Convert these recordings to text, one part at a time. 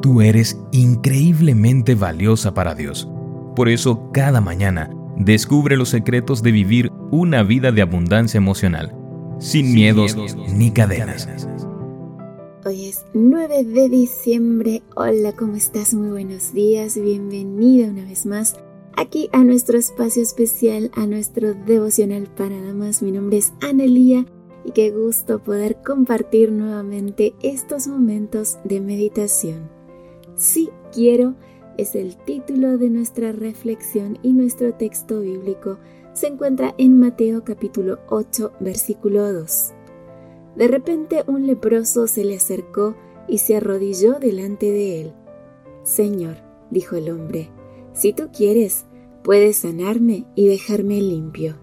Tú eres increíblemente valiosa para Dios. Por eso, cada mañana, descubre los secretos de vivir una vida de abundancia emocional, sin, miedos, ni cadenas. Hoy es 9 de diciembre. Hola, ¿cómo estás? Muy buenos días. Bienvenida una vez más aquí a nuestro espacio especial, a nuestro devocional para damas. Mi nombre es Analía y qué gusto poder compartir nuevamente estos momentos de meditación. Sí quiero es el título de nuestra reflexión y nuestro texto bíblico se encuentra en Mateo capítulo 8 versículo 2. De repente un leproso se le acercó y se arrodilló delante de él. Señor, dijo el hombre, si tú quieres, puedes sanarme y dejarme limpio.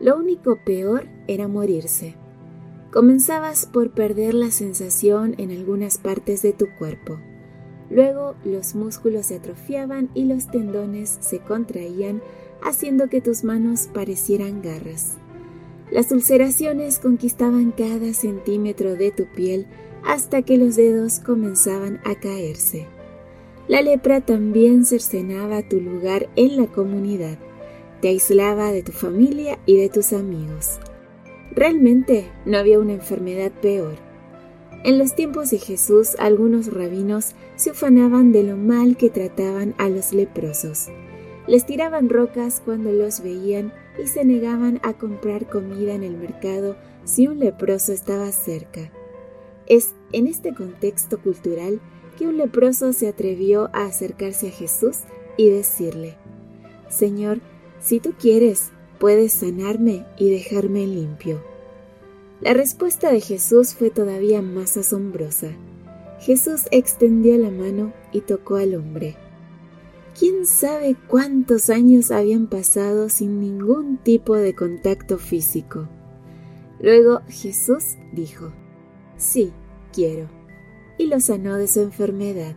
Lo único peor era morirse. Comenzabas por perder la sensación en algunas partes de tu cuerpo. Luego los músculos se atrofiaban y los tendones se contraían, haciendo que tus manos parecieran garras. Las ulceraciones conquistaban cada centímetro de tu piel hasta que los dedos comenzaban a caerse. La lepra también cercenaba tu lugar en la comunidad, te aislaba de tu familia y de tus amigos. Realmente no había una enfermedad peor. En los tiempos de Jesús, algunos rabinos se ufanaban de lo mal que trataban a los leprosos. Les tiraban rocas cuando los veían y se negaban a comprar comida en el mercado si un leproso estaba cerca. Es en este contexto cultural que un leproso se atrevió a acercarse a Jesús y decirle, Señor, si tú quieres, puedes sanarme y dejarme limpio. La respuesta de Jesús fue todavía más asombrosa. Jesús extendió la mano y tocó al hombre. ¿Quién sabe cuántos años habían pasado sin ningún tipo de contacto físico? Luego Jesús dijo, Sí, quiero, y lo sanó de su enfermedad.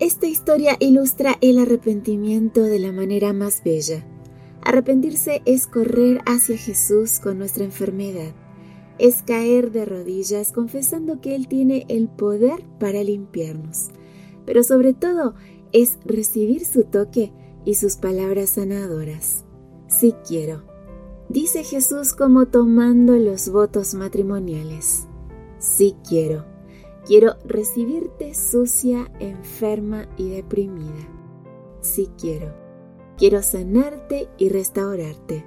Esta historia ilustra el arrepentimiento de la manera más bella. Arrepentirse es correr hacia Jesús con nuestra enfermedad es caer de rodillas confesando que Él tiene el poder para limpiarnos, pero sobre todo es recibir su toque y sus palabras sanadoras. Sí quiero, dice Jesús como tomando los votos matrimoniales. Sí quiero, quiero recibirte sucia, enferma y deprimida. Sí quiero, quiero sanarte y restaurarte.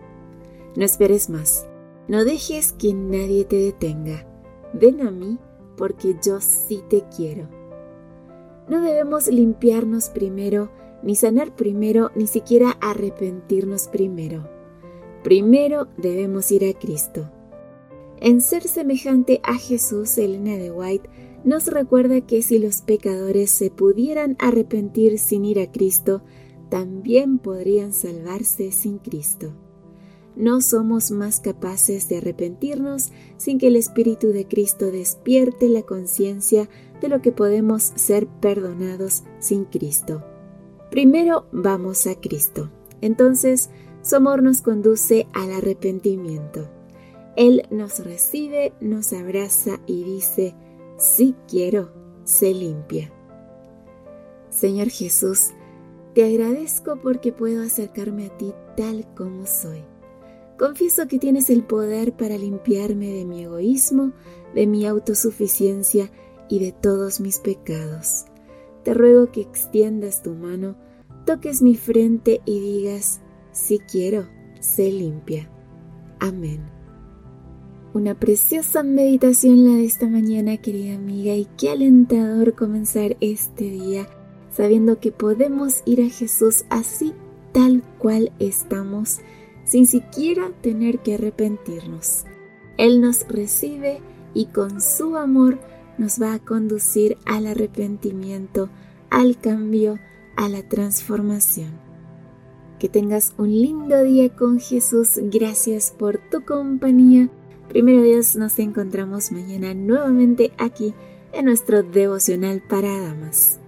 No esperes más no dejes que nadie te detenga. Ven a mí porque yo sí te quiero. No debemos limpiarnos primero, ni sanar primero, ni siquiera arrepentirnos primero. Primero debemos ir a Cristo. En ser semejante a Jesús, Elena de White nos recuerda que si los pecadores se pudieran arrepentir sin ir a Cristo, también podrían salvarse sin Cristo no somos más capaces de arrepentirnos sin que el Espíritu de Cristo despierte la conciencia de lo que podemos ser perdonados sin Cristo. Primero vamos a Cristo. Entonces su amor nos conduce al arrepentimiento. Él nos recibe, nos abraza y dice, sí quiero, se limpia. Señor Jesús, te agradezco porque puedo acercarme a ti tal como soy. Confieso que tienes el poder para limpiarme de mi egoísmo, de mi autosuficiencia y de todos mis pecados. Te ruego que extiendas tu mano, toques mi frente y digas, si quiero, sé limpia. Amén. Una preciosa meditación la de esta mañana, querida amiga, y qué alentador comenzar este día sabiendo que podemos ir a Jesús así tal cual estamos sin siquiera tener que arrepentirnos. Él nos recibe y con su amor nos va a conducir al arrepentimiento, al cambio, a la transformación. Que tengas un lindo día con Jesús. Gracias por tu compañía. Primero Dios, nos encontramos mañana nuevamente aquí en nuestro devocional para damas.